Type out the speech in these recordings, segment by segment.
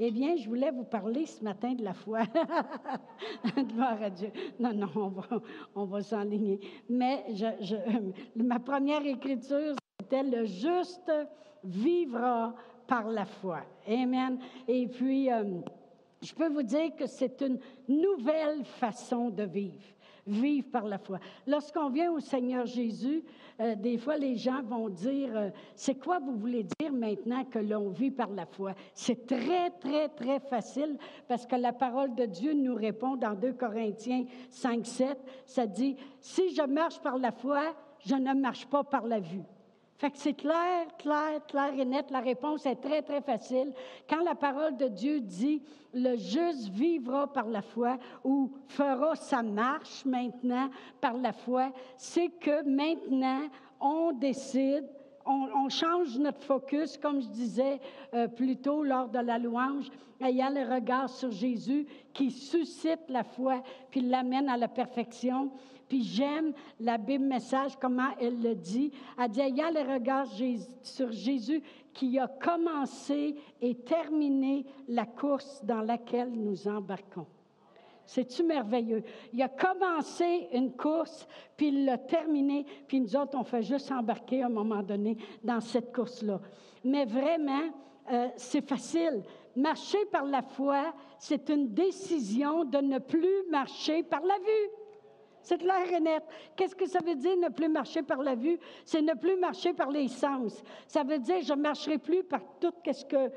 Eh bien, je voulais vous parler ce matin de la foi. Gloire à Dieu. Non, non, on va, on va s'enligner. Mais ma première écriture, c'était le juste vivra par la foi. Amen. Et puis, euh, je peux vous dire que c'est une nouvelle façon de vivre vivre par la foi. Lorsqu'on vient au Seigneur Jésus, euh, des fois les gens vont dire, euh, c'est quoi vous voulez dire maintenant que l'on vit par la foi? C'est très, très, très facile parce que la parole de Dieu nous répond dans 2 Corinthiens 5, 7, ça dit, si je marche par la foi, je ne marche pas par la vue. Fait que c'est clair, clair, clair et net. La réponse est très, très facile. Quand la parole de Dieu dit le juste vivra par la foi ou fera sa marche maintenant par la foi, c'est que maintenant on décide on, change notre focus, comme je disais euh, plus tôt lors de la louange, ayant le regard sur Jésus qui suscite la foi puis l'amène à la perfection. Puis j'aime la Bible message, comment elle le dit. Elle dit, ayant le regard sur Jésus qui a commencé et terminé la course dans laquelle nous embarquons. C'est-tu merveilleux? Il a commencé une course, puis il l'a terminée, puis nous autres, on fait juste embarquer à un moment donné dans cette course-là. Mais vraiment, euh, c'est facile. Marcher par la foi, c'est une décision de ne plus marcher par la vue. C'est clair et net. Qu'est-ce que ça veut dire ne plus marcher par la vue? C'est ne plus marcher par les sens. Ça veut dire je ne marcherai plus par tout ce que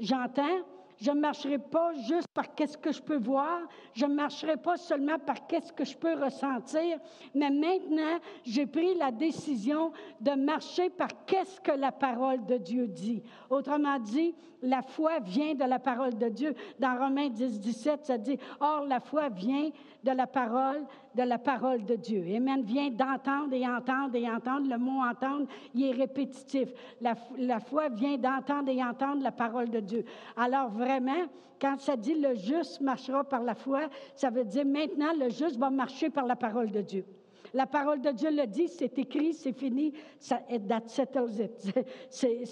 j'entends, je ne marcherai pas juste par qu'est-ce que je peux voir. Je ne marcherai pas seulement par qu'est-ce que je peux ressentir. Mais maintenant, j'ai pris la décision de marcher par qu'est-ce que la parole de Dieu dit. Autrement dit, la foi vient de la parole de Dieu. Dans Romains 10, 17, ça dit, Or, la foi vient de la parole, de la parole de Dieu. Amen. Vient d'entendre et entendre et entendre. Le mot entendre, il est répétitif. La, foi vient d'entendre et entendre la parole de Dieu. Alors, vraiment, quand ça dit le juste marchera par la foi, ça veut dire maintenant le juste va marcher par la parole de Dieu. La parole de Dieu le dit, c'est écrit, c'est fini, ça, that settles it.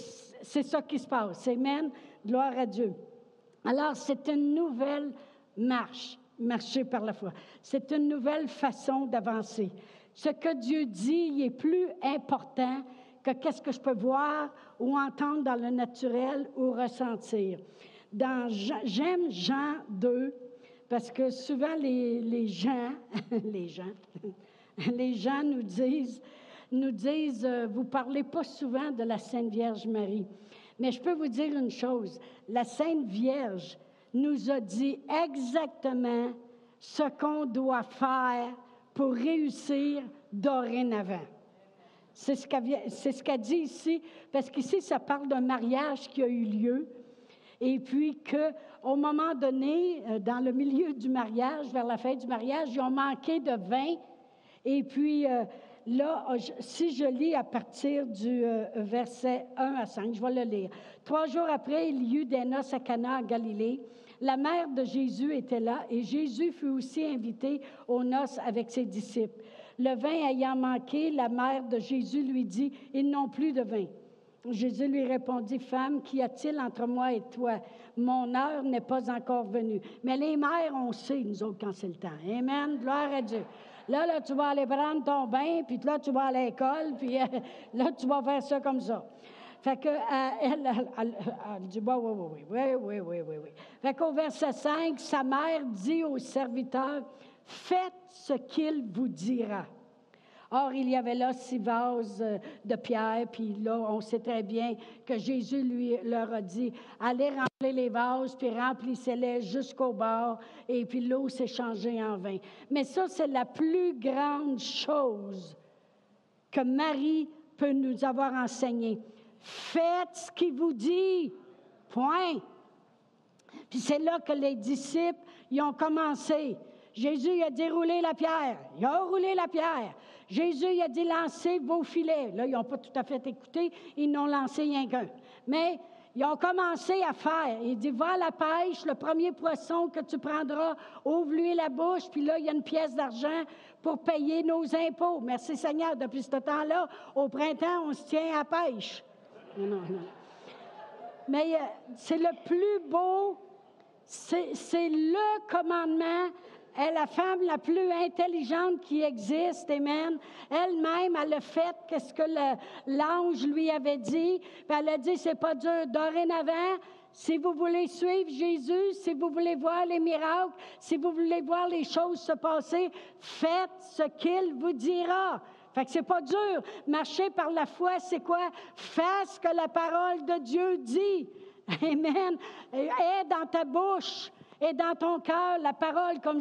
C'est ça qui se passe. Amen. Gloire à Dieu. Alors, c'est une nouvelle marche, marcher par la foi. C'est une nouvelle façon d'avancer. Ce que Dieu dit est plus important que qu'est-ce que je peux voir ou entendre dans le naturel ou ressentir j'aime Jean 2 parce que souvent les, les gens, les gens, les gens nous disent, nous disent, euh, vous parlez pas souvent de la Sainte Vierge Marie. Mais je peux vous dire une chose, la Sainte Vierge nous a dit exactement ce qu'on doit faire pour réussir dorénavant. C'est ce qu'elle dit ici, parce qu'ici, ça parle d'un mariage qui a eu lieu, et puis qu'au moment donné, euh, dans le milieu du mariage, vers la fin du mariage, ils ont manqué de vin. Et puis euh, là, euh, si je lis à partir du verset 1 à 5, je vais le lire. Trois jours après, il y eut des noces à Cana en Galilée. La mère de Jésus était là et Jésus fut aussi invité aux noces avec ses disciples. Le vin ayant manqué, la mère de Jésus lui dit, ils n'ont plus de vin. Jésus lui répondit, Femme, qu'y a-t-il entre moi et toi? Mon heure n'est pas encore venue. Mais les mères, on sait, nous autres, quand c'est le temps. Amen. Gloire à Dieu. Là, là, tu vas aller prendre ton bain, puis là, tu vas à l'école, puis euh, là, tu vas faire ça comme ça. Fait que, euh, elle, dit, oui, oui, oui, oui, oui, oui, oui. Fait qu'au verset 5, sa mère dit au serviteur, faites ce qu'il vous dira. Or, il y avait là six vases euh, de pierre, puis là, on sait très bien que Jésus lui leur a dit, allez remplir les vases, puis remplissez-les jusqu'au bord, et puis l'eau s'est changée en vin. Mais ça, c'est la plus grande chose que Marie peut nous avoir enseigné. Faites ce qu'il vous dit. Point. Puis c'est là que les disciples, ils ont commencé. Jésus a déroulé la pierre. Il a roulé la pierre. Jésus a dit lancez vos filets. Là, ils n'ont pas tout à fait écouté. Ils n'ont lancé rien qu'un. Mais ils ont commencé à faire. Il dit va à la pêche, le premier poisson que tu prendras, ouvre-lui la bouche, puis là, il y a une pièce d'argent pour payer nos impôts. Merci Seigneur. Depuis ce temps-là, au printemps, on se tient à pêche. Mais euh, c'est le plus beau, c'est le commandement. Elle est la femme la plus intelligente qui existe, Amen. Elle-même, elle a fait ce que l'ange lui avait dit. Elle a dit, c'est pas dur. Dorénavant, si vous voulez suivre Jésus, si vous voulez voir les miracles, si vous voulez voir les choses se passer, faites ce qu'il vous dira. Fait que c'est pas dur. Marcher par la foi, c'est quoi? Fais ce que la parole de Dieu dit. Amen. Aie dans ta bouche et dans ton cœur la parole, comme,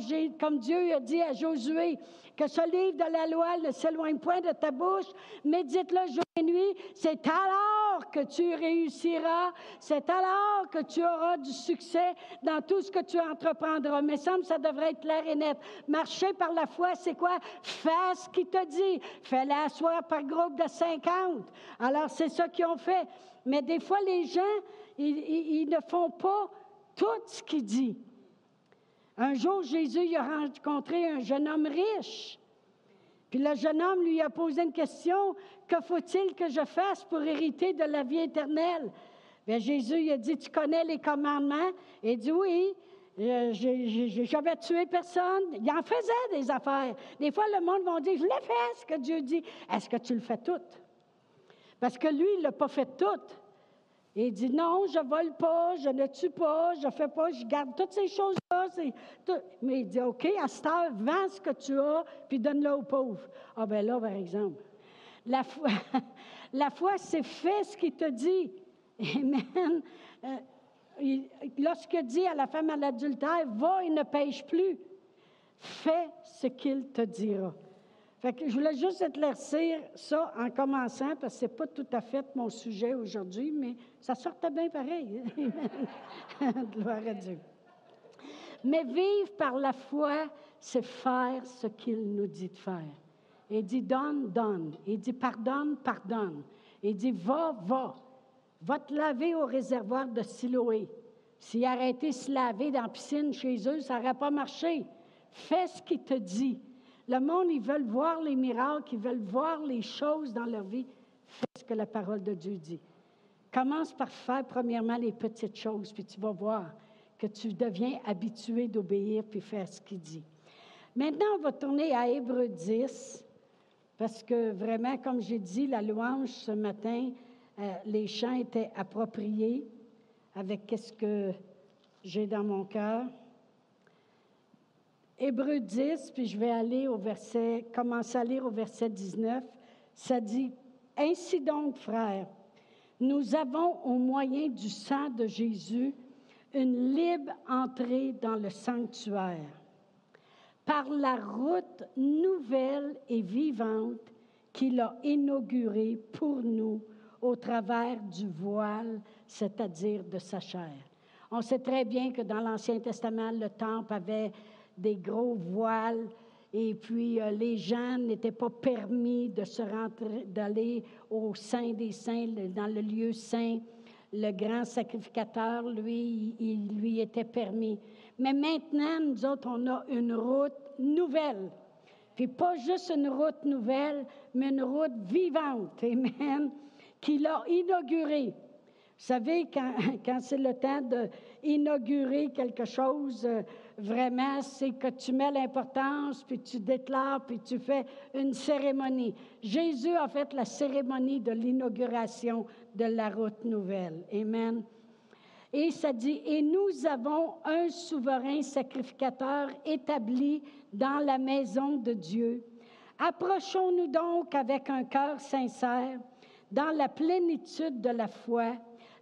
Dieu a dit à Josué, que ce livre de la loi ne s'éloigne point de ta bouche, médite-le jour et nuit. C'est alors que tu réussiras, c'est alors que tu auras du succès dans tout ce que tu entreprendras. Mais ça, devrait être clair et net. Marcher par la foi, c'est quoi? Fais ce qu'il te dit. Fais-le asseoir par groupe de 50. Alors, c'est ça qu'ils ont fait. Mais des fois, les gens, ils, ne font pas tout ce qu'il dit. Un jour, Jésus a rencontré un jeune homme riche. Puis le jeune homme lui a posé une question, que faut-il que je fasse pour hériter de la vie éternelle? Jésus il a dit, tu connais les commandements? Il dit, oui, euh, j'avais tué personne. Il en faisait des affaires. Des fois, le monde va dire, je l'ai fait, ce que Dieu dit. Est-ce que tu le fais tout? Parce que lui, il ne l'a pas fait tout. Il dit non, je vole pas, je ne tue pas, je fais pas, je garde toutes ces choses-là. Mais il dit OK, à cette heure, vends ce que tu as, puis donne-le aux pauvres. Ah ben là, par exemple, la foi, la foi, c'est fait ce qu'il te dit. Amen. Euh, lorsqu'il dit à la femme à l'adultère, va et ne pêche plus, fais ce qu'il te dira. Je voulais juste éclaircir ça en commençant, parce que ce n'est pas tout à fait mon sujet aujourd'hui, mais ça sortait bien pareil. Gloire à Dieu. Mais vivre par la foi, c'est faire ce qu'il nous dit de faire. Il dit donne, donne. Il dit pardonne, pardonne. Il dit va, va. Va te laver au réservoir de Siloé. S'il arrêtait de se laver dans la piscine chez eux, ça n'aurait pas marché. Fais ce qu'il te dit. Le monde, ils veulent voir les miracles, ils veulent voir les choses dans leur vie. Fais ce que la parole de Dieu dit. Commence par faire premièrement les petites choses, puis tu vas voir que tu deviens habitué d'obéir puis faire ce qu'il dit. Maintenant, on va tourner à Hébreu 10, parce que vraiment, comme j'ai dit, la louange ce matin, euh, les chants étaient appropriés avec ce que j'ai dans mon cœur. Hébreu 10, puis je vais aller au verset, commencer à lire au verset 19. Ça dit Ainsi donc, frères, nous avons au moyen du sang de Jésus une libre entrée dans le sanctuaire par la route nouvelle et vivante qu'il a inaugurée pour nous au travers du voile, c'est-à-dire de sa chair. On sait très bien que dans l'Ancien Testament, le temple avait des gros voiles. Et puis, euh, les gens n'étaient pas permis de se rentrer, d'aller au sein des saints, dans le lieu saint. Le grand sacrificateur, lui, il, lui était permis. Mais maintenant, nous autres, on a une route nouvelle. Puis pas juste une route nouvelle, mais une route vivante, Amen, qu'il a inaugurée. Vous savez, quand, quand c'est le temps d'inaugurer quelque chose, euh, vraiment, c'est que tu mets l'importance, puis tu déclares, puis tu fais une cérémonie. Jésus a fait la cérémonie de l'inauguration de la route nouvelle. Amen. Et ça dit, et nous avons un souverain sacrificateur établi dans la maison de Dieu. Approchons-nous donc avec un cœur sincère, dans la plénitude de la foi,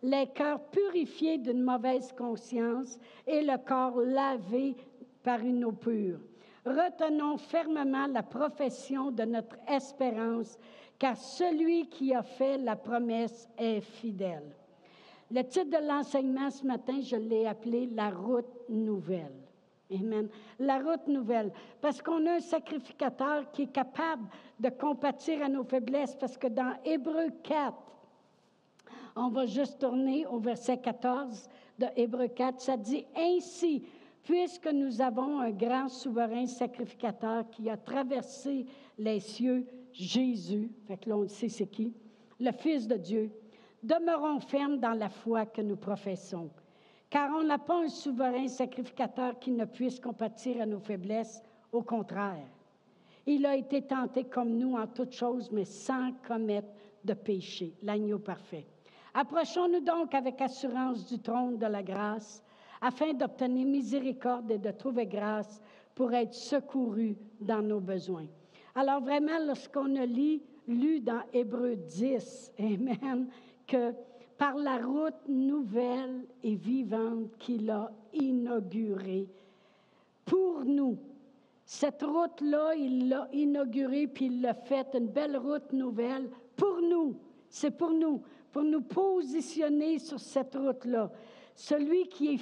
les cœurs purifiés d'une mauvaise conscience et le corps lavé par une eau pure. Retenons fermement la profession de notre espérance, car celui qui a fait la promesse est fidèle. Le titre de l'enseignement ce matin, je l'ai appelé La route nouvelle. Amen. La route nouvelle. Parce qu'on a un sacrificateur qui est capable de compatir à nos faiblesses. Parce que dans Hébreu 4, on va juste tourner au verset 14 de Hébreu 4. Ça dit Ainsi, puisque nous avons un grand souverain sacrificateur qui a traversé les cieux, Jésus, fait que on sait c'est qui, le Fils de Dieu, demeurons fermes dans la foi que nous professons. Car on n'a pas un souverain sacrificateur qui ne puisse compatir à nos faiblesses, au contraire. Il a été tenté comme nous en toutes choses, mais sans commettre de péché, l'agneau parfait. Approchons-nous donc avec assurance du trône de la grâce, afin d'obtenir miséricorde et de trouver grâce pour être secourus dans nos besoins. Alors vraiment, lorsqu'on a lu, lu dans Hébreu 10, Amen, que par la route nouvelle et vivante qu'il a inaugurée pour nous, cette route-là, il l'a inaugurée, puis il l'a faite, une belle route nouvelle pour nous. C'est pour nous, pour nous positionner sur cette route-là. Celui qui,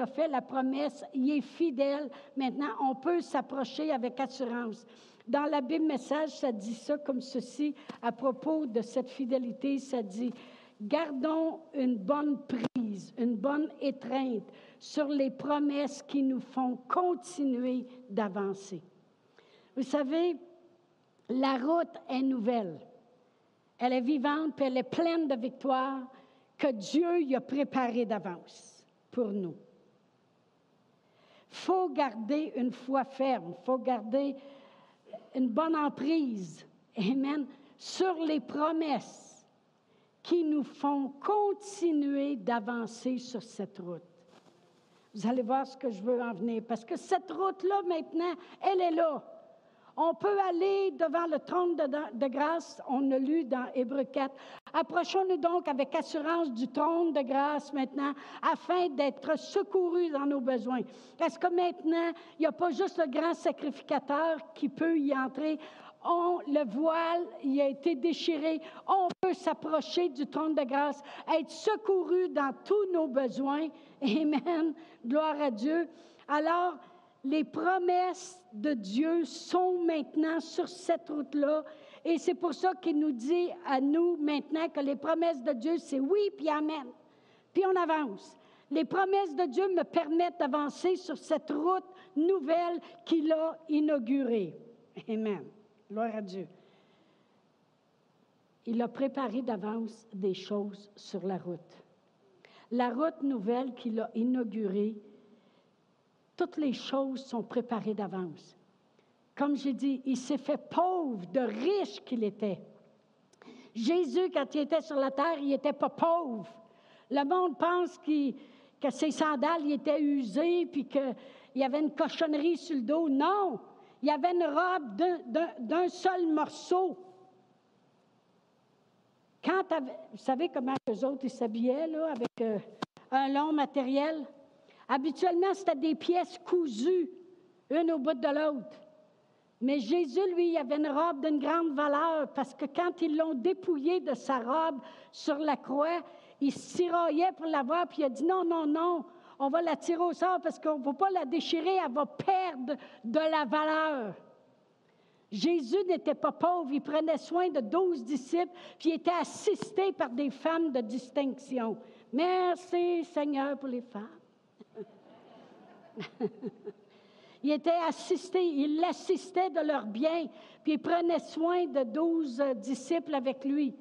a fait la promesse, il est fidèle. Maintenant, on peut s'approcher avec assurance. Dans la Bible Message, ça dit ça comme ceci à propos de cette fidélité. Ça dit, gardons une bonne prise, une bonne étreinte sur les promesses qui nous font continuer d'avancer. Vous savez, la route est nouvelle. Elle est vivante, elle est pleine de victoires que Dieu y a préparé d'avance pour nous. Faut garder une foi ferme, faut garder une bonne emprise, Amen, sur les promesses qui nous font continuer d'avancer sur cette route. Vous allez voir ce que je veux en venir, parce que cette route-là, maintenant, elle est là. On peut aller devant le trône de, grâce, on a lu dans Hébreu 4. Approchons-nous donc avec assurance du trône de grâce maintenant, afin d'être secourus dans nos besoins. Est-ce que maintenant, il n'y a pas juste le grand sacrificateur qui peut y entrer? On, le voile, il a été déchiré. On peut s'approcher du trône de grâce, être secouru dans tous nos besoins. Amen. Gloire à Dieu. Alors, les promesses de Dieu sont maintenant sur cette route-là. Et c'est pour ça qu'il nous dit à nous maintenant que les promesses de Dieu, c'est oui, puis amen. Puis on avance. Les promesses de Dieu me permettent d'avancer sur cette route nouvelle qu'il a inaugurée. Amen. Gloire à Dieu. Il a préparé d'avance des choses sur la route. La route nouvelle qu'il a inaugurée toutes les choses sont préparées d'avance. Comme j'ai dit, il s'est fait pauvre de riche qu'il était. Jésus, quand il était sur la terre, il n'était pas pauvre. Le monde pense que ses sandales étaient usées puis qu'il y avait une cochonnerie sur le dos. Non, il y avait une robe d'un seul morceau. Quand vous savez comment les autres s'habillaient, avec euh, un long matériel? Habituellement, c'était des pièces cousues, une au bout de l'autre. Mais Jésus, lui, avait une robe d'une grande valeur parce que quand ils l'ont dépouillé de sa robe sur la croix, il se tiraillait pour l'avoir, puis il a dit non, non, non, on va la tirer au sort parce qu'on ne va pas la déchirer, elle va perdre de la valeur. Jésus n'était pas pauvre, il prenait soin de douze disciples, puis il était assisté par des femmes de distinction. Merci Seigneur pour les femmes. il était assisté, il l'assistait de leurs biens, puis il prenait soin de douze euh, disciples avec lui.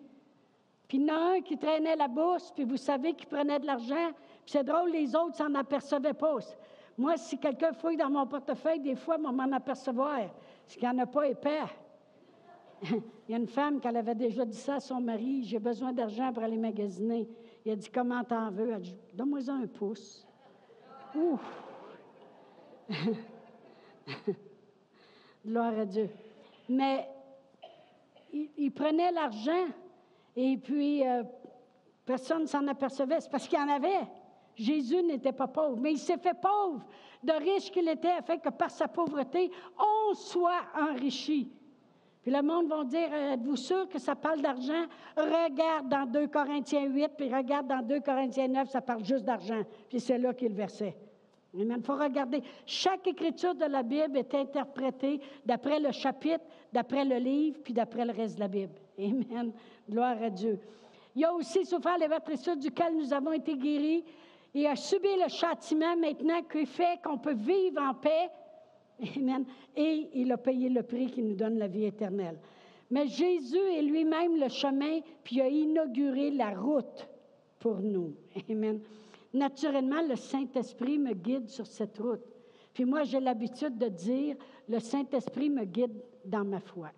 Puis il y en a un qui traînait la bourse, puis vous savez qu'il prenait de l'argent, puis c'est drôle, les autres s'en apercevaient pas. Moi, si quelqu'un fouille dans mon portefeuille, des fois, on m'en apercevoir, ce qu'il n'y en a pas épais. il y a une femme qui avait déjà dit ça à son mari, j'ai besoin d'argent pour aller magasiner. Il a dit, comment t'en veux? Elle a dit, donne-moi un pouce. Ouf! Gloire à Dieu. Mais il, prenait l'argent et puis euh, personne ne s'en apercevait. C'est parce qu'il en avait. Jésus n'était pas pauvre, mais il s'est fait pauvre, de riche qu'il était, afin que par sa pauvreté, on soit enrichi. Puis le monde va dire, êtes-vous sûr que ça parle d'argent? Regarde dans 2 Corinthiens 8, puis regarde dans 2 Corinthiens 9, ça parle juste d'argent. Puis c'est là qu'il versait. Il faut regarder. Chaque écriture de la Bible est interprétée d'après le chapitre, d'après le livre, puis d'après le reste de la Bible. Amen. Gloire à Dieu. Il a aussi souffert les meurtrissures duquel nous avons été guéris et a subi le châtiment maintenant qui fait qu'on peut vivre en paix. Amen. Et il a payé le prix qui nous donne la vie éternelle. Mais Jésus est lui-même le chemin, puis a inauguré la route pour nous. Amen. Naturellement, le Saint-Esprit me guide sur cette route. Puis moi, j'ai l'habitude de dire, le Saint-Esprit me guide dans ma foi.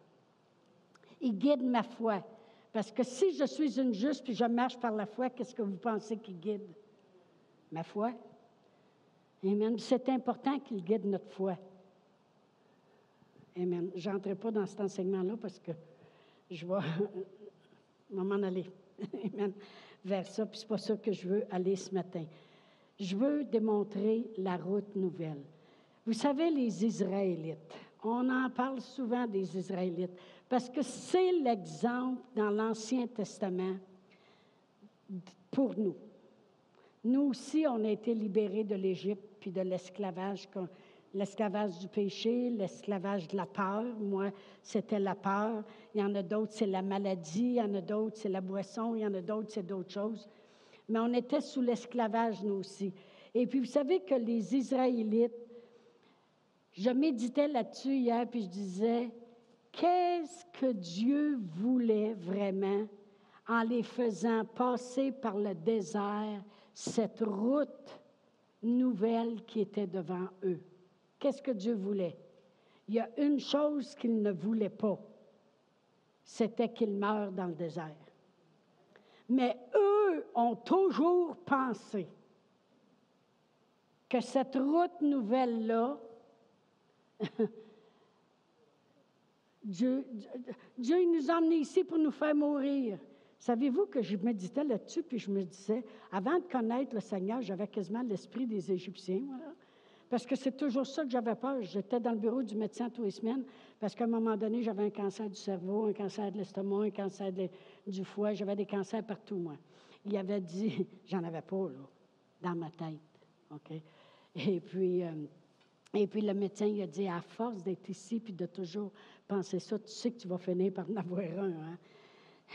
Il guide ma foi. Parce que si je suis une juste puis je marche par la foi, qu'est-ce que vous pensez qu'il guide? Ma foi. Amen. C'est important qu'il guide notre foi. Amen. Je n'entrerai pas dans cet enseignement-là parce que je vais m'en aller. Amen. Vers ça, puis ce n'est pas ça que je veux aller ce matin. Je veux démontrer la route nouvelle. Vous savez, les Israélites, on en parle souvent des Israélites, parce que c'est l'exemple dans l'Ancien Testament pour nous. Nous aussi, on a été libérés de l'Égypte puis de l'esclavage l'esclavage du péché, l'esclavage de la peur. Moi, c'était la peur. Il y en a d'autres, c'est la maladie. Il y en a d'autres, c'est la boisson. Il y en a d'autres, c'est d'autres choses. Mais on était sous l'esclavage, nous aussi. Et puis, vous savez que les Israélites, je méditais là-dessus hier, puis je disais, qu'est-ce que Dieu voulait vraiment en les faisant passer par le désert, cette route nouvelle qui était devant eux? Qu'est-ce que Dieu voulait? Il y a une chose qu'il ne voulait pas, c'était qu'ils meurent dans le désert. Mais eux ont toujours pensé que cette route nouvelle-là, Dieu, Dieu nous a emmenés ici pour nous faire mourir. Savez-vous que je méditais là-dessus, puis je me disais, avant de connaître le Seigneur, j'avais quasiment l'esprit des Égyptiens. Voilà. Parce que c'est toujours ça que j'avais peur. J'étais dans le bureau du médecin tous les semaines parce qu'à un moment donné, j'avais un cancer du cerveau, un cancer de l'estomac, un cancer du foie. J'avais des cancers partout, moi. Il avait dit, j'en avais pas, là, dans ma tête. OK? Et puis, euh, et puis le médecin, il a dit, à force d'être ici puis de toujours penser ça, tu sais que tu vas finir par en avoir un. Hein?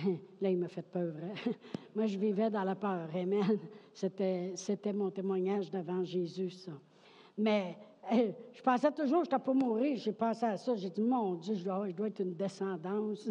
Là, il m'a fait peur. Hein? Moi, je vivais dans la peur. Amen. C'était, c'était mon témoignage devant Jésus, ça. Mais je pensais toujours que je n'étais pas mourir. J'ai pensé à ça. J'ai dit, mon Dieu, je dois, être une descendance.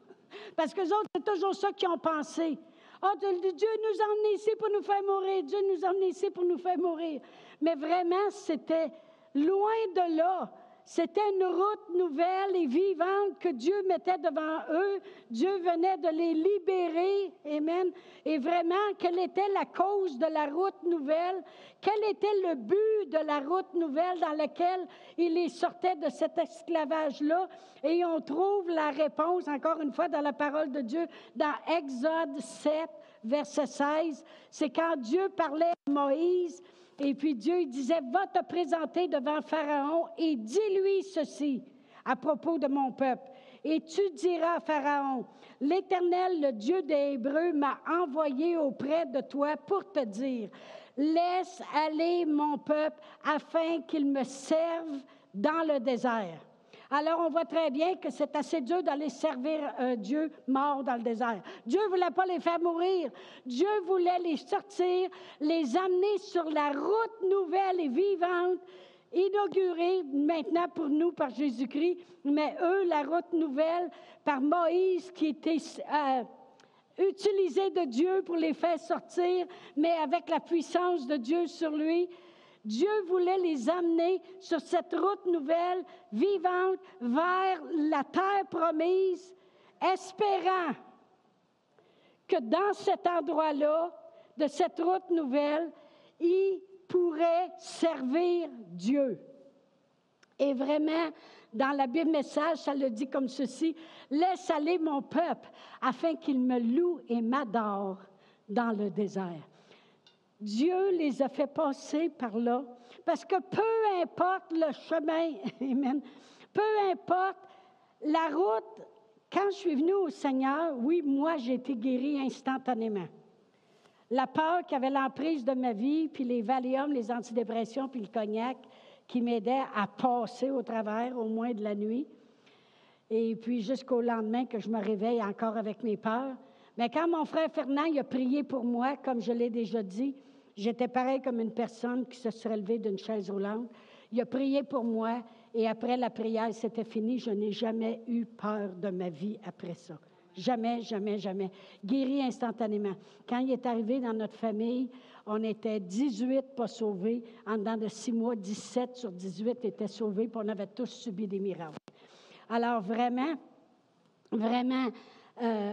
Parce que autres, c'est toujours ça qu'ils ont pensé. Oh, Dieu nous a ici pour nous faire mourir. Dieu nous a ici pour nous faire mourir. Mais vraiment, c'était loin de là. C'était une route nouvelle et vivante que Dieu mettait devant eux. Dieu venait de les libérer. Amen. Et vraiment, quelle était la cause de la route nouvelle? Quel était le but de la route nouvelle dans laquelle il les sortait de cet esclavage-là? Et on trouve la réponse, encore une fois, dans la parole de Dieu, dans Exode 7, verset 16. C'est quand Dieu parlait à Moïse et puis Dieu disait, va te présenter devant Pharaon et dis-lui ceci à propos de mon peuple. Et tu diras à Pharaon, l'Éternel, le Dieu des Hébreux, m'a envoyé auprès de toi pour te dire, laisse aller mon peuple afin qu'il me serve dans le désert. Alors, on voit très bien que c'est assez dur d'aller servir un Dieu mort dans le désert. Dieu voulait pas les faire mourir. Dieu voulait les sortir, les amener sur la route nouvelle et vivante, inaugurée maintenant pour nous par Jésus-Christ, mais eux, la route nouvelle par Moïse qui était... Euh, utilisé de Dieu pour les faire sortir, mais avec la puissance de Dieu sur lui. Dieu voulait les amener sur cette route nouvelle, vivante, vers la terre promise, espérant que dans cet endroit-là, de cette route nouvelle, ils pourraient servir Dieu. Et vraiment, dans la Bible message, ça le dit comme ceci, Laisse aller mon peuple afin qu'il me loue et m'adore dans le désert. Dieu les a fait passer par là, parce que peu importe le chemin, peu importe la route, quand je suis venue au Seigneur, oui, moi, j'ai été guérie instantanément. La peur qui avait l'emprise de ma vie, puis les Valium, les antidépressions, puis le cognac, qui m'aidaient à passer au travers, au moins de la nuit. Et puis jusqu'au lendemain que je me réveille encore avec mes peurs. Mais quand mon frère Fernand a prié pour moi, comme je l'ai déjà dit, J'étais pareil comme une personne qui se serait levée d'une chaise roulante. Il a prié pour moi Et après la prière, c'était fini. Je n'ai jamais eu peur de ma vie après ça. Jamais, jamais, jamais. Guéri instantanément. Quand il est arrivé dans notre famille, on était 18 pas sauvés. En dedans de six mois, 17 sur 18 étaient sauvés, puis on avait tous subi des miracles. Alors vraiment, vraiment, euh,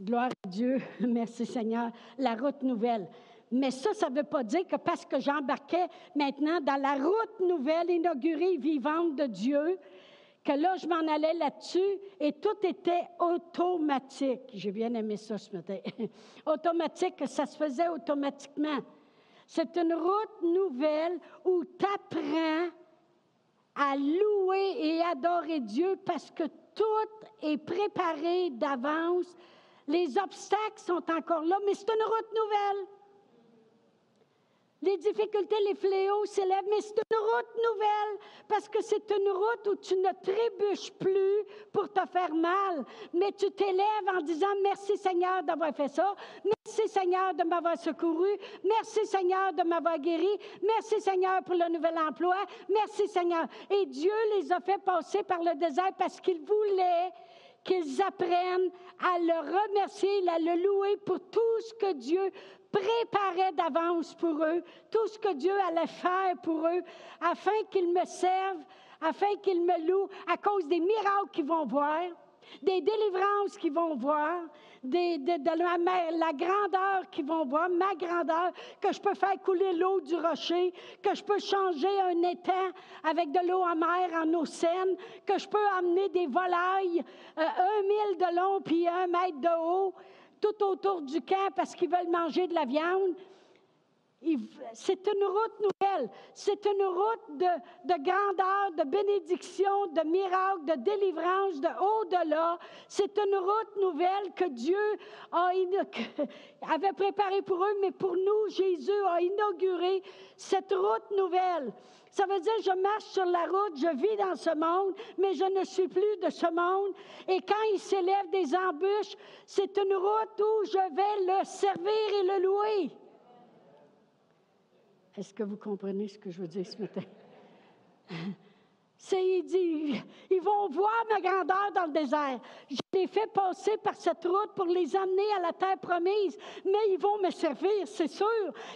gloire à Dieu, merci Seigneur, la route nouvelle. Mais ça, ça ne veut pas dire que parce que j'embarquais maintenant dans la route nouvelle, inaugurée, vivante de Dieu, que là, je m'en allais là-dessus et tout était automatique. J'ai bien aimé ça ce matin. automatique, ça se faisait automatiquement. C'est une route nouvelle où tu apprends à louer et adorer Dieu parce que tout est préparé d'avance. Les obstacles sont encore là, mais c'est une route nouvelle. Les difficultés, les fléaux s'élèvent, mais c'est une route nouvelle parce que c'est une route où tu ne trébuches plus pour te faire mal, mais tu t'élèves en disant merci Seigneur d'avoir fait ça, merci Seigneur de m'avoir secouru, merci Seigneur de m'avoir guéri, merci Seigneur pour le nouvel emploi, merci Seigneur. Et Dieu les a fait passer par le désert parce qu'il voulait qu'ils apprennent à le remercier, à le louer pour tout ce que Dieu préparait d'avance pour eux, tout ce que Dieu allait faire pour eux, afin qu'ils me servent, afin qu'ils me louent à cause des miracles qu'ils vont voir, des délivrances qu'ils vont voir, de, la, la, grandeur qu'ils vont voir, ma grandeur, que je peux faire couler l'eau du rocher, que je peux changer un étang avec de l'eau amère en eau saine, que je peux amener des volailles euh, un mille de long puis un mètre de haut, tout autour du camp parce qu'ils veulent manger de la viande. C'est une route nouvelle. C'est une route de, de, grandeur, de bénédiction, de miracle, de délivrance, de au-delà. C'est une route nouvelle que Dieu a, avait préparée pour eux, mais pour nous, Jésus a inauguré cette route nouvelle. Ça veut dire, je marche sur la route, je vis dans ce monde, mais je ne suis plus de ce monde. Et quand il s'élève des embûches, c'est une route où je vais le servir et le louer. Est-ce que vous comprenez ce que je veux dire ce matin? C'est, il dit, ils vont voir ma grandeur dans le désert. Je les fais passer par cette route pour les amener à la terre promise, mais ils vont me servir, c'est sûr,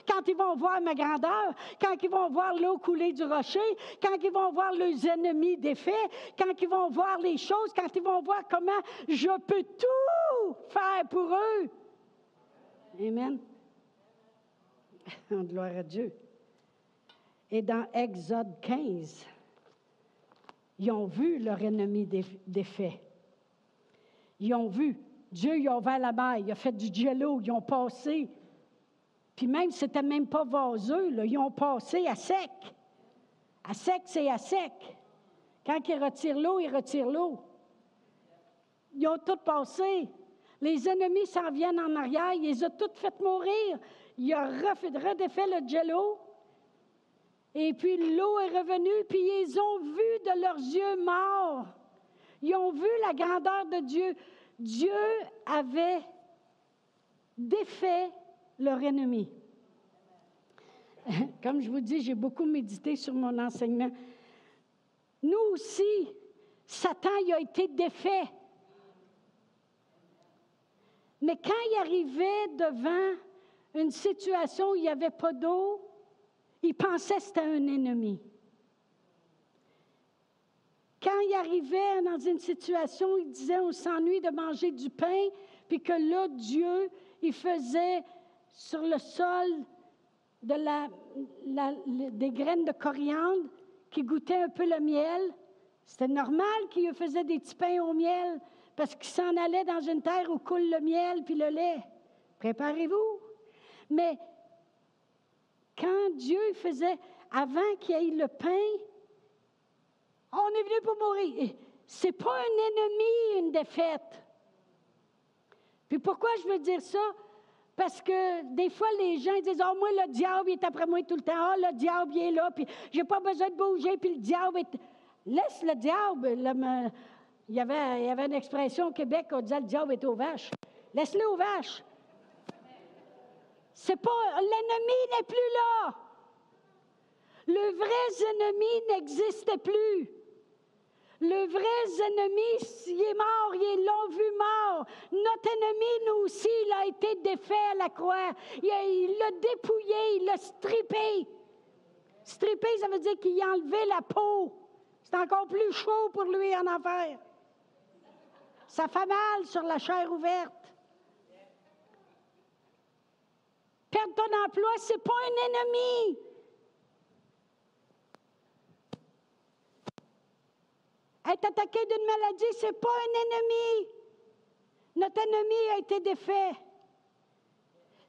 quand ils vont voir ma grandeur, quand ils vont voir l'eau couler du rocher, quand ils vont voir leurs ennemis défaits, quand ils vont voir les choses, quand ils vont voir comment je peux tout faire pour eux. Amen. Gloire à Dieu. Et dans Exode 15, ils ont vu leur ennemi défait. Ils ont vu. Dieu, il a ouvert la mer, il a fait du jello, ils ont passé. Puis même, c'était même pas vaseux, ils ont passé à sec. À sec, c'est à sec. Quand ils retirent l'eau, ils retirent l'eau. Ils ont tout passé. Les ennemis s'en viennent en arrière, ils ont toutes fait mourir. Il a redéfait le jello. Et puis l'eau est revenue, puis ils ont vu de leurs yeux morts. Ils ont vu la grandeur de Dieu. Dieu avait défait leur ennemi. Comme je vous dis, j'ai beaucoup médité sur mon enseignement. Nous aussi, Satan il a été défait. Mais quand il arrivait devant une situation où il n'y avait pas d'eau, il pensait que c'était un ennemi. Quand il arrivait dans une situation, il disait on s'ennuie de manger du pain, puis que là, Dieu, il faisait sur le sol de la, des graines de coriandre qui goûtaient un peu le miel. C'était normal qu'il faisait des petits pains au miel parce qu'il s'en allait dans une terre où coule le miel puis le lait. Préparez-vous. Mais quand Dieu faisait, avant qu'il y ait le pain, on est venu pour mourir. C'est pas un ennemi, une défaite. Puis pourquoi je veux dire ça? Parce que des fois, les gens disent Oh, moi, le diable est après moi tout le temps. Oh, le diable est là, puis j'ai pas besoin de bouger, puis le diable est. Laisse le diable. il, y avait, il y avait une expression au Québec, on disait le diable est aux vaches. Laisse-le aux vaches. C'est pas l'ennemi n'est plus là. Le vrai ennemi n'existe plus. Le vrai ennemi, il est mort, ils l'ont vu mort. Notre ennemi, nous aussi, il a été défait à la croix. Il l'a dépouillé, il l'a strippé. Strippé, ça veut dire qu'il a enlevé la peau. C'est encore plus chaud pour lui en enfer. Ça fait mal sur la chair ouverte. Perdre ton emploi, ce n'est pas un ennemi. Être attaqué d'une maladie, ce n'est pas un ennemi. Notre ennemi a été défait.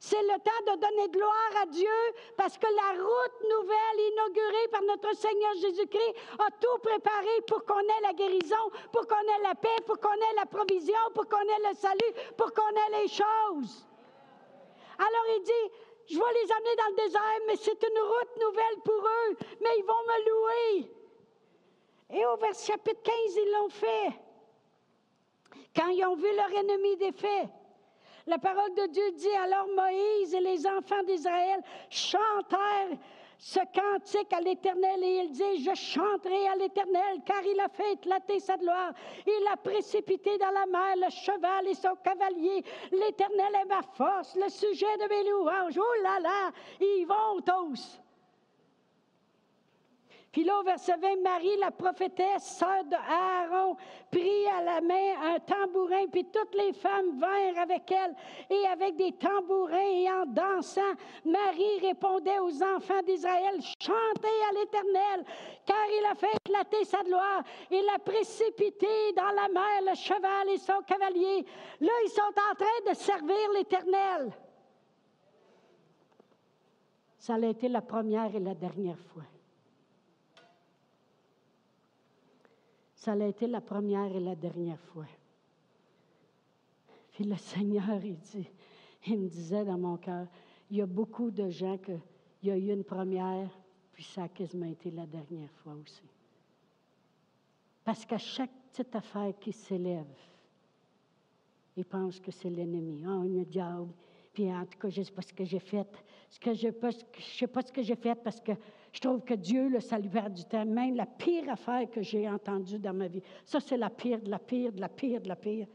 C'est le temps de donner gloire à Dieu parce que la route nouvelle inaugurée par notre Seigneur Jésus-Christ a tout préparé pour qu'on ait la guérison, pour qu'on ait la paix, pour qu'on ait la provision, pour qu'on ait le salut, pour qu'on ait les choses. Alors il dit, je vais les amener dans le désert, mais c'est une route nouvelle pour eux, mais ils vont me louer. Et au verset chapitre 15, ils l'ont fait. Quand ils ont vu leur ennemi défait. La parole de Dieu dit alors Moïse et les enfants d'Israël chantèrent ce cantique à l'Éternel et il dit, je chanterai à l'Éternel car il a fait éclater sa gloire. Il a précipité dans la mer le cheval et son cavalier. L'Éternel est ma force, le sujet de mes louanges. Oh là là, ils vont tous. Puis là, au verset 20, Marie, la prophétesse, sœur de Aaron, prit à la main un tambourin, puis toutes les femmes vinrent avec elle, et avec des tambourins et en dansant, Marie répondait aux enfants d'Israël, chantez à l'Éternel, car il a fait éclater sa gloire, il a précipité dans la mer le cheval et son cavalier. Là, ils sont en train de servir l'Éternel. Ça a été la première et la dernière fois. Ça a été la première et la dernière fois. Puis le Seigneur, il, dit, il me disait dans mon cœur, il y a beaucoup de gens qu'il y a eu une première, puis ça a quasiment été la dernière fois aussi. Parce qu'à chaque petite affaire qui s'élève, ils pensent que c'est l'ennemi. Oh, un diable. Puis en tout cas, je ne sais pas ce que j'ai fait. Ce que je ne sais pas ce que j'ai fait parce que je trouve que Dieu, le salut du temps, même la pire affaire que j'ai entendue dans ma vie, ça, c'est la pire, de la pire, de la pire, de la pire.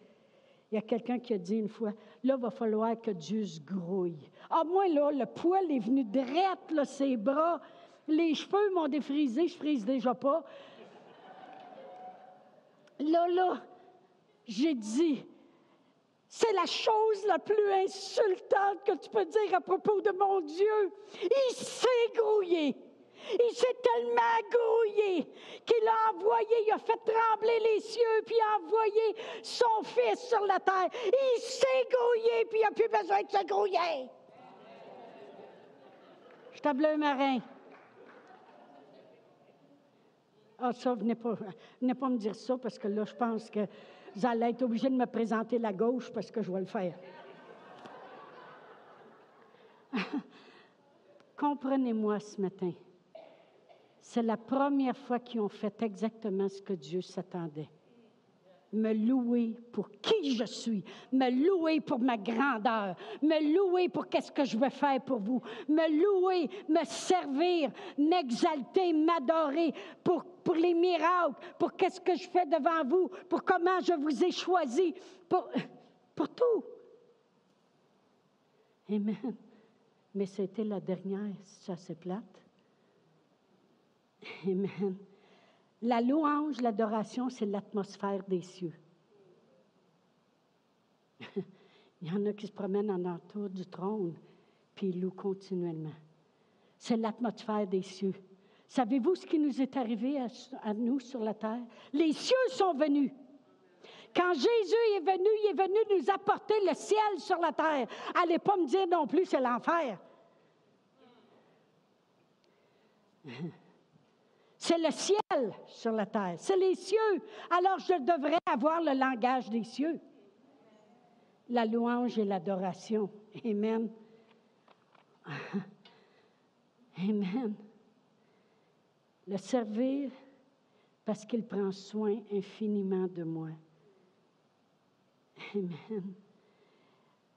Il y a quelqu'un qui a dit une fois, là, il va falloir que Dieu se grouille. Ah, moi, là, le poil est venu direct, là, ses bras, les cheveux m'ont défrisé, je frise déjà pas. Là, là, j'ai dit, c'est la chose la plus insultante que tu peux dire à propos de mon Dieu. Il s'est grouillé. Il s'est tellement grouillé qu'il a envoyé, il a fait trembler les cieux, puis a envoyé son fils sur la terre. Il s'est grouillé, puis il n'a plus besoin de se grouiller. Je t'appelle marin. Ah, ça, venez pas, venez pas me dire ça, parce que là, je pense que vous allez être obligé de me présenter la gauche, parce que je vais le faire. Comprenez-moi ce matin. C'est la première fois qu'ils ont fait exactement ce que Dieu s'attendait. Me louer pour qui je suis, me louer pour ma grandeur, me louer pour qu'est-ce que je veux faire pour vous, me louer, me servir, m'exalter, m'adorer pour, pour les miracles, pour qu'est-ce que je fais devant vous, pour comment je vous ai choisi, pour, pour tout. Amen. Mais c'était la dernière, ça c'est plate. Amen. La louange, l'adoration, c'est l'atmosphère des cieux. Il y en a qui se promènent en entour du trône, puis louent continuellement. C'est l'atmosphère des cieux. Savez-vous ce qui nous est arrivé à, nous sur la terre? Les cieux sont venus. Quand Jésus est venu, il est venu nous apporter le ciel sur la terre. Allez pas me dire non plus, c'est l'enfer. C'est le ciel sur la terre, c'est les cieux. Alors je devrais avoir le langage des cieux. La louange et l'adoration. Amen. Amen. Le servir parce qu'il prend soin infiniment de moi. Amen.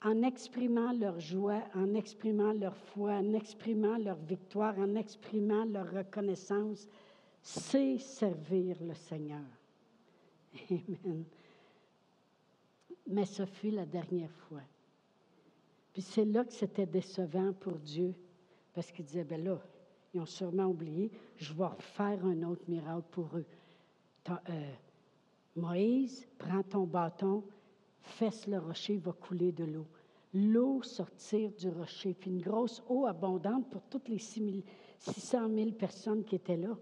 En exprimant leur joie, en exprimant leur foi, en exprimant leur victoire, en exprimant leur reconnaissance, c'est servir le Seigneur. Amen. Mais ce fut la dernière fois. Puis c'est là que c'était décevant pour Dieu, parce qu'il disait, ben là, ils ont sûrement oublié, je vais refaire un autre miracle pour eux. Euh, Moïse, prends ton bâton, fesse le rocher, il va couler de l'eau. L'eau sortir du rocher, puis une grosse eau abondante pour toutes les 600 000 personnes qui étaient là.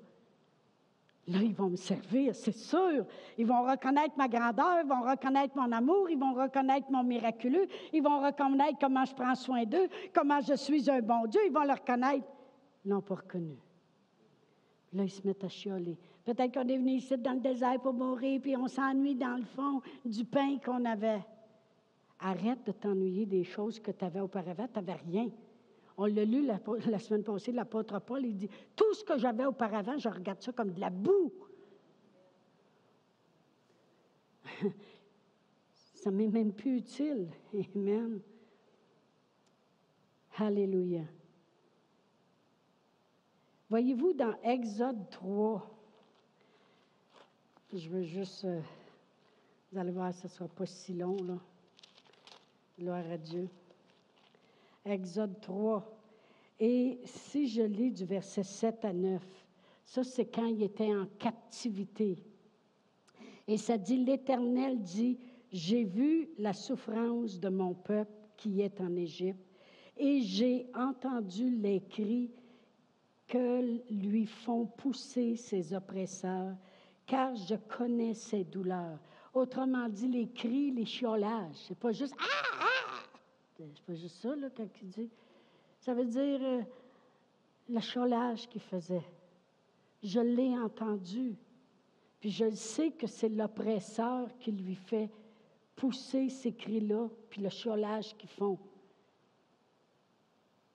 Là, ils vont me servir, c'est sûr. Ils vont reconnaître ma grandeur, ils vont reconnaître mon amour, ils vont reconnaître mon miraculeux, ils vont reconnaître comment je prends soin d'eux, comment je suis un bon Dieu, ils vont le reconnaître. Ils l'ont pas reconnu. Là, ils se mettent à chialer. Peut-être qu'on est venu ici dans le désert pour mourir, puis on s'ennuie dans le fond du pain qu'on avait. Arrête de t'ennuyer des choses que tu avais auparavant, tu n'avais rien. On l'a lu la, semaine passée, l'apôtre Paul, il dit, tout ce que j'avais auparavant, je regarde ça comme de la boue. ça m'est même plus utile. Amen. Alléluia. Voyez-vous, dans Exode 3, je veux juste, euh, vous allez voir, ce ne sera pas si long, là. Gloire à Dieu. Exode 3. Et si je lis du verset 7 à 9, ça c'est quand il était en captivité. Et ça dit, l'Éternel dit, j'ai vu la souffrance de mon peuple qui est en Égypte, et j'ai entendu les cris que lui font pousser ses oppresseurs, car je connais ses douleurs. Autrement dit, les cris, les chiolages. C'est pas juste Ah! C'est pas juste ça, là, quand il dit. Ça veut dire euh, le cholage qu'il faisait. Je l'ai entendu. Puis je sais que c'est l'oppresseur qui lui fait pousser ces cris-là, puis le cholage qu'ils font.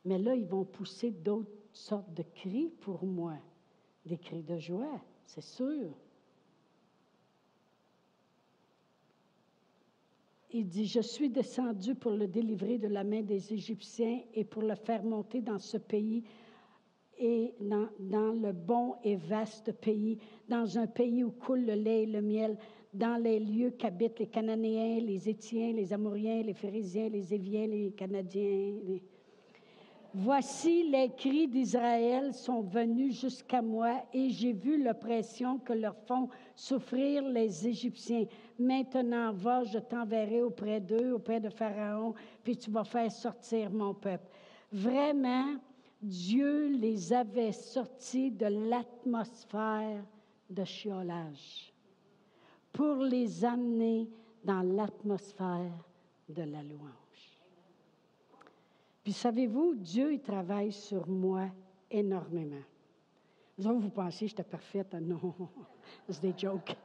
Mais là, ils vont pousser d'autres sortes de cris pour moi. Des cris de joie, c'est sûr. Il dit, je suis descendu pour le délivrer de la main des Égyptiens et pour le faire monter dans ce pays et dans, le bon et vaste pays, dans un pays où coule le lait et le miel, dans les lieux qu'habitent les Cananéens, les Étiens, les Amouriens, les Phérésiens, les Éviens, les Canadiens. Voici les cris d'Israël sont venus jusqu'à moi et j'ai vu l'oppression que leur font souffrir les Égyptiens. Maintenant, va, je t'enverrai auprès d'eux, auprès de Pharaon, puis tu vas faire sortir mon peuple. Vraiment, Dieu les avait sortis de l'atmosphère de chiolage pour les amener dans l'atmosphère de la louange. Puis savez-vous, Dieu, il travaille sur moi énormément. Vous, vous pensez que j'étais parfaite? Non, c'est des jokes.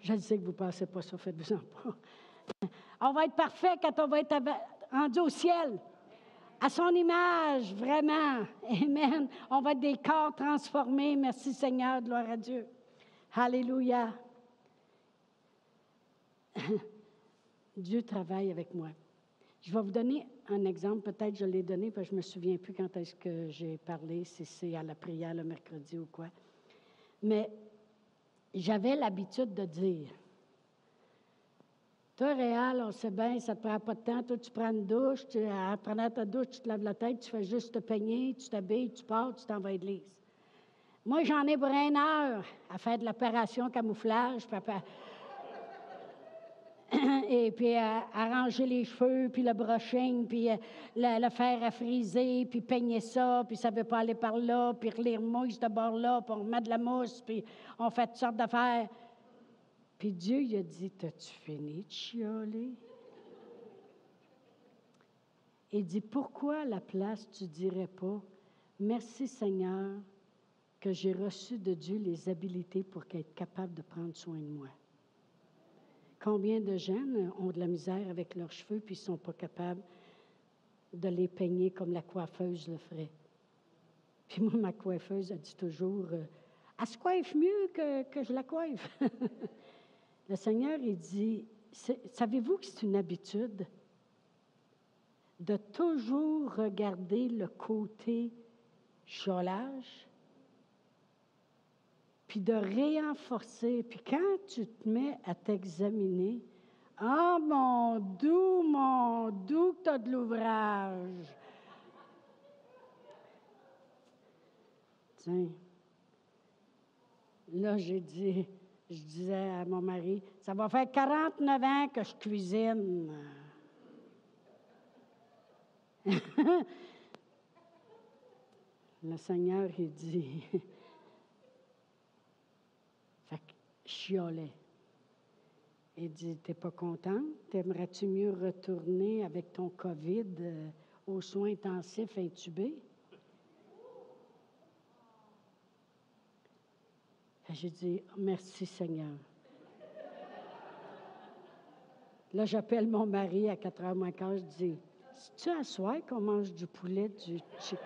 Je sais que vous ne pensez pas ça, faites-vous-en pas. On va être parfait quand on va être rendu au ciel. À son image, vraiment. Amen. On va être des corps transformés. Merci Seigneur, gloire à Dieu. Alléluia. Dieu travaille avec moi. Je vais vous donner un exemple. Peut-être je l'ai donné, parce que je ne me souviens plus quand est-ce que j'ai parlé, si c'est à la prière le mercredi ou quoi. Mais j'avais l'habitude de dire Toi, Réal, on sait bien, ça ne te prend pas de temps. Toi, tu prends une douche, tu, en prenant ta douche, tu te laves la tête, tu fais juste te peigner, tu t'habilles, tu pars, tu t'en vas à l'église. Moi, j'en ai pour une heure à faire de l'opération camouflage, papa et puis arranger les cheveux, puis le brushing, puis euh, le, faire à friser, puis peigner ça, puis ça ne veut pas aller par là, puis relire mousse de bord là, puis on met de la mousse, puis on fait toutes sortes d'affaires. Puis Dieu, il a dit, T'as-tu fini de chioler? Il dit, pourquoi à la place tu dirais pas, merci Seigneur, que j'ai reçu de Dieu les habiletés pour être capable de prendre soin de moi? Combien de jeunes ont de la misère avec leurs cheveux puis ne sont pas capables de les peigner comme la coiffeuse le ferait? Puis moi, ma coiffeuse a dit toujours euh, Elle se coiffe mieux que, que je la coiffe. le Seigneur, il dit Savez-vous que c'est une habitude de toujours regarder le côté cholage? Puis de réenforcer. Puis quand tu te mets à t'examiner, ah mon doux, mon doux, tu as de l'ouvrage. Tiens, là j'ai dit, je disais à mon mari, ça va faire 49 ans que je cuisine. Le Seigneur, il dit, fait que Il dit, t'es pas contente? T'aimerais-tu mieux retourner avec ton COVID euh, aux soins intensifs intubés? J'ai dit, merci Seigneur. Là, j'appelle mon mari à 4 heures moins quart, je dis, tu à soir qu'on mange du poulet, du chicken?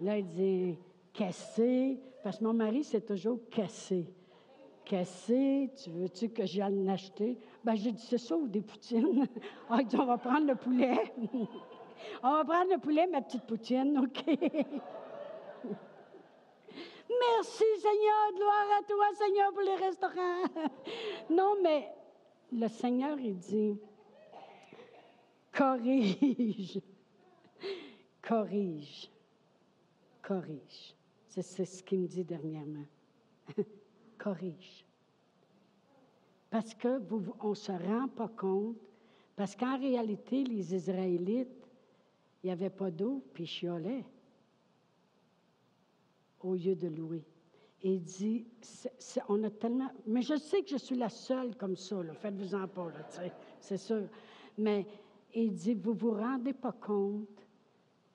Là, il dit, cassé, parce que mon mari, c'est toujours cassé. Cassé, tu veux-tu que j'aille l'acheter? Ben, j'ai dit, c'est ça ou des poutines? ah, dit, on va prendre le poulet. on va prendre le poulet, ma petite poutine, OK? Merci Seigneur, gloire à toi Seigneur pour les restaurants. non, mais le Seigneur, il dit, corrige, corrige, corrige. C'est ce qu'il me dit dernièrement. corrige. Parce que vous, ne se rend pas compte, parce qu'en réalité, les Israélites, il n'y avait pas d'eau, puis ils chiolaient au lieu de louer. Et il dit, on a tellement... Mais je sais que je suis la seule comme ça, faites-vous-en pas, c'est sûr. Mais il dit, vous vous rendez pas compte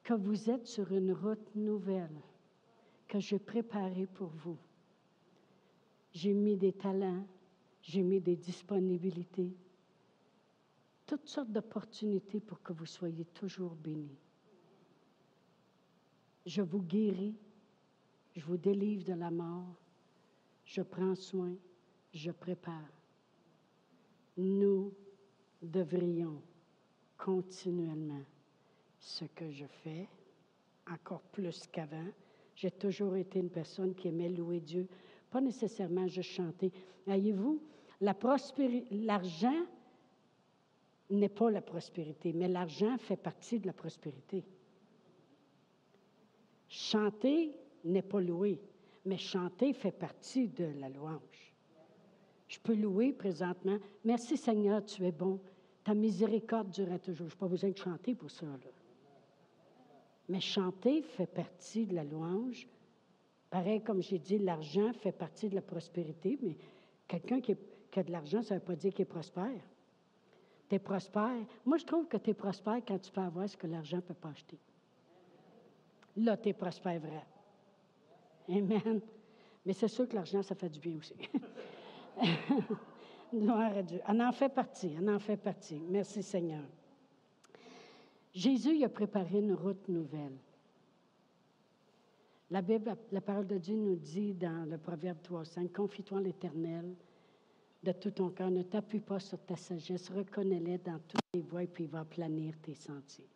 que vous êtes sur une route nouvelle que j'ai préparée pour vous. J'ai mis des talents, j'ai mis des disponibilités, toutes sortes d'opportunités pour que vous soyez toujours bénis. Je vous guéris, je vous délivre de la mort, je prends soin, je prépare. Nous devrions continuellement ce que je fais, encore plus qu'avant. J'ai toujours été une personne qui aimait louer Dieu, pas nécessairement juste chanter. Voyez-vous, l'argent n'est pas la prospérité, mais l'argent fait partie de la prospérité. Chanter, n'est pas loué, mais chanter fait partie de la louange. Je peux louer présentement. Merci Seigneur, tu es bon. Ta miséricorde durera toujours. Je n'ai pas besoin de chanter pour ça. Mais chanter fait partie de la louange. Pareil, comme j'ai dit, l'argent fait partie de la prospérité, mais quelqu'un qui, a de l'argent, ça ne veut pas dire qu'il est prospère. Tu es prospère. Moi, je trouve que tu es prospère quand tu peux avoir ce que l'argent ne peut pas acheter. Là, tu es prospère vrai. Amen. Mais c'est sûr que l'argent, ça fait du bien aussi. Gloire à Dieu. On en fait partie, on en fait partie. Merci Seigneur. Jésus a préparé une route nouvelle. La Bible, la parole de Dieu nous dit dans le Proverbe 3.5, confie-toi en l'Éternel de tout ton cœur, ne t'appuie pas sur ta sagesse, reconnais-les dans toutes tes voies et puis il va planir tes sentiers.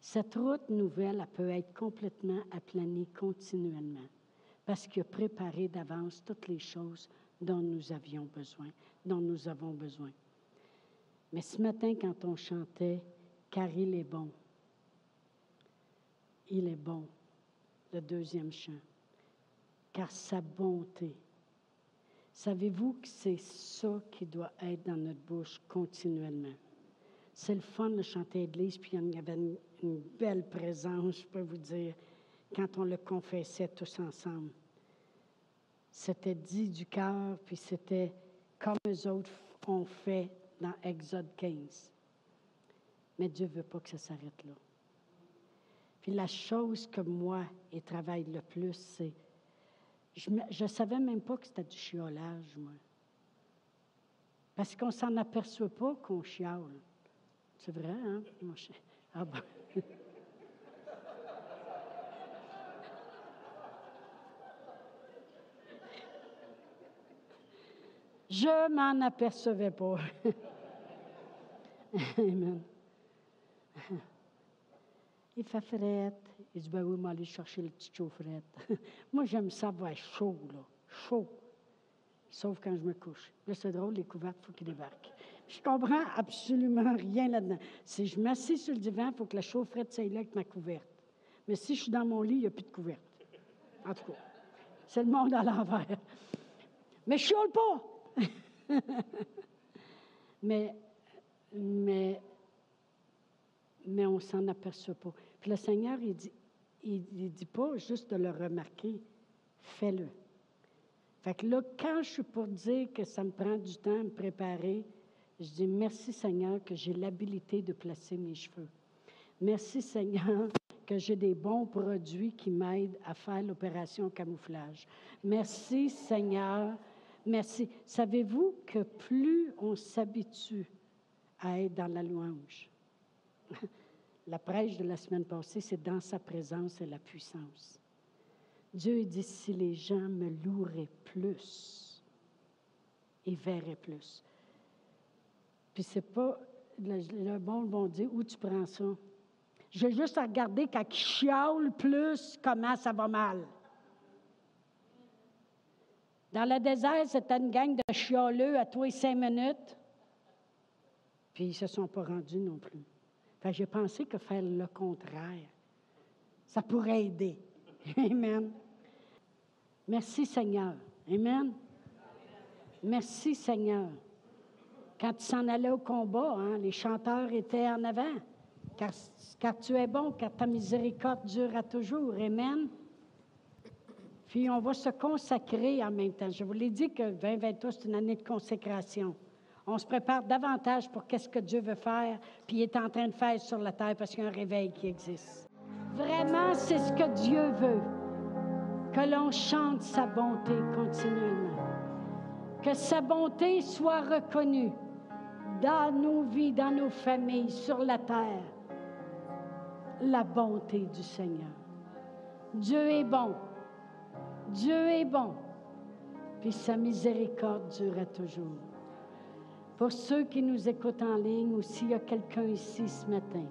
Cette route nouvelle, elle peut être complètement aplanie continuellement parce qu'il a préparé d'avance toutes les choses dont nous avions besoin, dont nous avons besoin. Mais ce matin, quand on chantait Car il est bon, il est bon, le deuxième chant, car sa bonté. Savez-vous que c'est ça qui doit être dans notre bouche continuellement? C'est le fun de chanter à l'église, puis il y avait une, belle présence, je peux vous dire, quand on le confessait tous ensemble. C'était dit du cœur, puis c'était comme les autres ont fait dans Exode 15. Mais Dieu ne veut pas que ça s'arrête là. Puis la chose que moi, et travaille le plus, c'est, je ne savais même pas que c'était du chiolage, moi. Parce qu'on ne s'en aperçoit pas qu'on chiole. C'est vrai, hein? Ah ben. Je m'en apercevais pas. Amen. Il fait ben oui, moi, aller chercher le petit chaufferette. moi, j'aime ça avoir chaud, là. Chaud. Sauf quand je me couche. Là, c'est drôle, les couvertes, il faut qu'ils débarquent. Je comprends absolument rien là-dedans. Si je m'assieds sur le divan, il faut que la chaufferette soit là avec ma couverte. Mais si je suis dans mon lit, il n'y a plus de couverte. En tout cas, c'est le monde à l'envers. Mais je chiale pas. mais, mais, mais on s'en aperçoit pas. Puis le Seigneur, il dit, il dit pas juste de le remarquer, fais-le. Fait que là, quand je suis pour dire que ça me prend du temps à me préparer, je dis merci Seigneur que j'ai l'habilité de placer mes cheveux. Merci Seigneur que j'ai des bons produits qui m'aident à faire l'opération camouflage. Merci Seigneur. Merci. Savez-vous que plus on s'habitue à être dans la louange, la prêche de la semaine passée, c'est dans sa présence et la puissance. Dieu dit, si les gens me loueraient plus, ils verraient plus. Puis c'est pas, le, bon vont dire, où tu prends ça? J'ai juste à regarder quand chialent plus, comment ça va mal. Dans le désert, c'était une gang de chialeux à toi et cinq minutes. Puis ils ne se sont pas rendus non plus. J'ai pensé que faire le contraire, ça pourrait aider. Amen. Merci Seigneur. Amen. Merci Seigneur. Quand tu s'en allais au combat, hein, les chanteurs étaient en avant. Car, car, tu es bon, car ta miséricorde dure à toujours. Amen. Puis on va se consacrer en même temps. Je vous l'ai dit que 2023, c'est une année de consécration. On se prépare davantage pour qu'est-ce que Dieu veut faire, puis il est en train de faire sur la terre parce qu'il y a un réveil qui existe. Vraiment, c'est ce que Dieu veut. Que l'on chante sa bonté continuellement. Que sa bonté soit reconnue dans nos vies, dans nos familles, sur la terre. La bonté du Seigneur. Dieu est bon. Dieu est bon. Puis sa miséricorde durera toujours. Pour ceux qui nous écoutent en ligne ou s'il y a quelqu'un ici ce matin,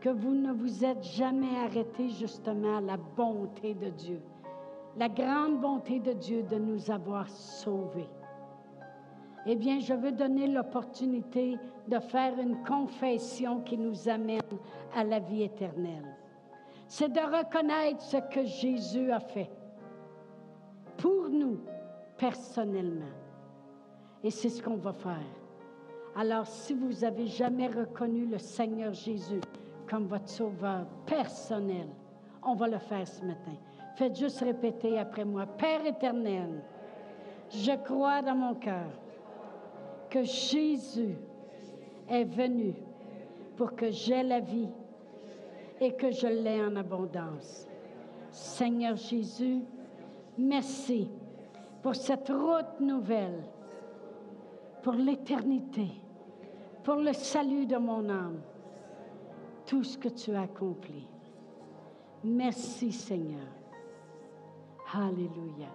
que vous ne vous êtes jamais arrêté justement à la bonté de Dieu, la grande bonté de Dieu de nous avoir sauvés. Eh bien, je veux donner l'opportunité de faire une confession qui nous amène à la vie éternelle. C'est de reconnaître ce que Jésus a fait pour nous personnellement. Et c'est ce qu'on va faire. Alors, si vous avez jamais reconnu le Seigneur Jésus comme votre sauveur personnel, on va le faire ce matin. Faites juste répéter après moi, Père éternel, je crois dans mon cœur que Jésus est venu pour que j'aie la vie et que je l'ai en abondance. Seigneur Jésus, merci pour cette route nouvelle pour l'éternité, pour le salut de mon âme, tout ce que tu as accompli. Merci Seigneur. Alléluia.